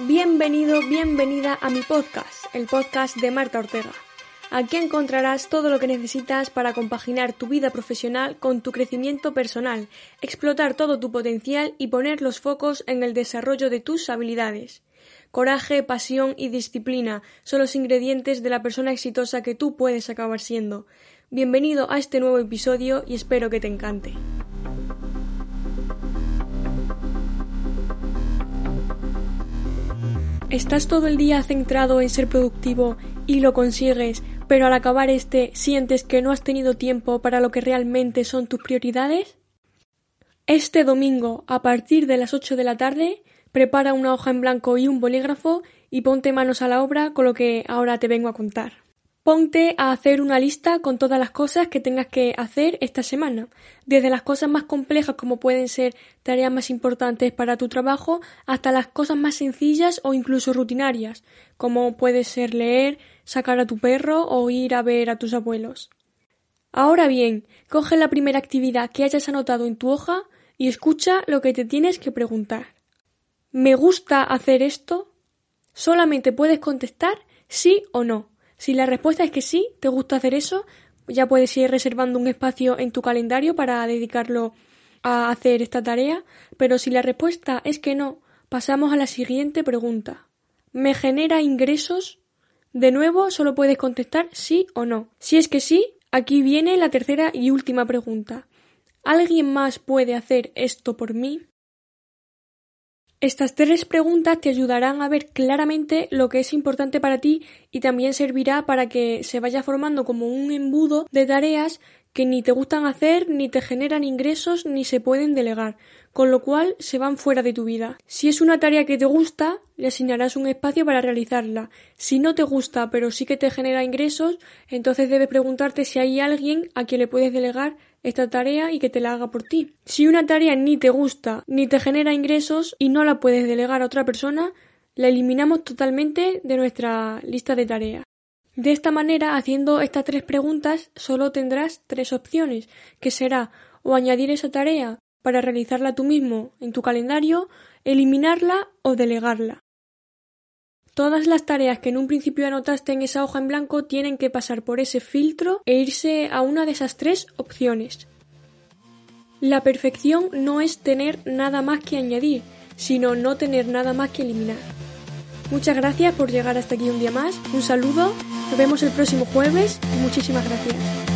Bienvenido, bienvenida a mi podcast, el podcast de Marta Ortega. Aquí encontrarás todo lo que necesitas para compaginar tu vida profesional con tu crecimiento personal, explotar todo tu potencial y poner los focos en el desarrollo de tus habilidades. Coraje, pasión y disciplina son los ingredientes de la persona exitosa que tú puedes acabar siendo. Bienvenido a este nuevo episodio y espero que te encante. ¿Estás todo el día centrado en ser productivo y lo consigues, pero al acabar este sientes que no has tenido tiempo para lo que realmente son tus prioridades? Este domingo, a partir de las 8 de la tarde, prepara una hoja en blanco y un bolígrafo y ponte manos a la obra con lo que ahora te vengo a contar. Ponte a hacer una lista con todas las cosas que tengas que hacer esta semana, desde las cosas más complejas como pueden ser tareas más importantes para tu trabajo hasta las cosas más sencillas o incluso rutinarias, como puede ser leer, sacar a tu perro o ir a ver a tus abuelos. Ahora bien, coge la primera actividad que hayas anotado en tu hoja y escucha lo que te tienes que preguntar. ¿Me gusta hacer esto? Solamente puedes contestar sí o no. Si la respuesta es que sí, te gusta hacer eso, ya puedes ir reservando un espacio en tu calendario para dedicarlo a hacer esta tarea, pero si la respuesta es que no, pasamos a la siguiente pregunta. ¿Me genera ingresos? De nuevo, solo puedes contestar sí o no. Si es que sí, aquí viene la tercera y última pregunta. ¿Alguien más puede hacer esto por mí? Estas tres preguntas te ayudarán a ver claramente lo que es importante para ti y también servirá para que se vaya formando como un embudo de tareas que ni te gustan hacer, ni te generan ingresos, ni se pueden delegar, con lo cual se van fuera de tu vida. Si es una tarea que te gusta, le asignarás un espacio para realizarla. Si no te gusta, pero sí que te genera ingresos, entonces debes preguntarte si hay alguien a quien le puedes delegar esta tarea y que te la haga por ti. Si una tarea ni te gusta ni te genera ingresos y no la puedes delegar a otra persona, la eliminamos totalmente de nuestra lista de tareas. De esta manera, haciendo estas tres preguntas, solo tendrás tres opciones, que será o añadir esa tarea para realizarla tú mismo en tu calendario, eliminarla o delegarla. Todas las tareas que en un principio anotaste en esa hoja en blanco tienen que pasar por ese filtro e irse a una de esas tres opciones. La perfección no es tener nada más que añadir, sino no tener nada más que eliminar. Muchas gracias por llegar hasta aquí un día más, un saludo, nos vemos el próximo jueves y muchísimas gracias.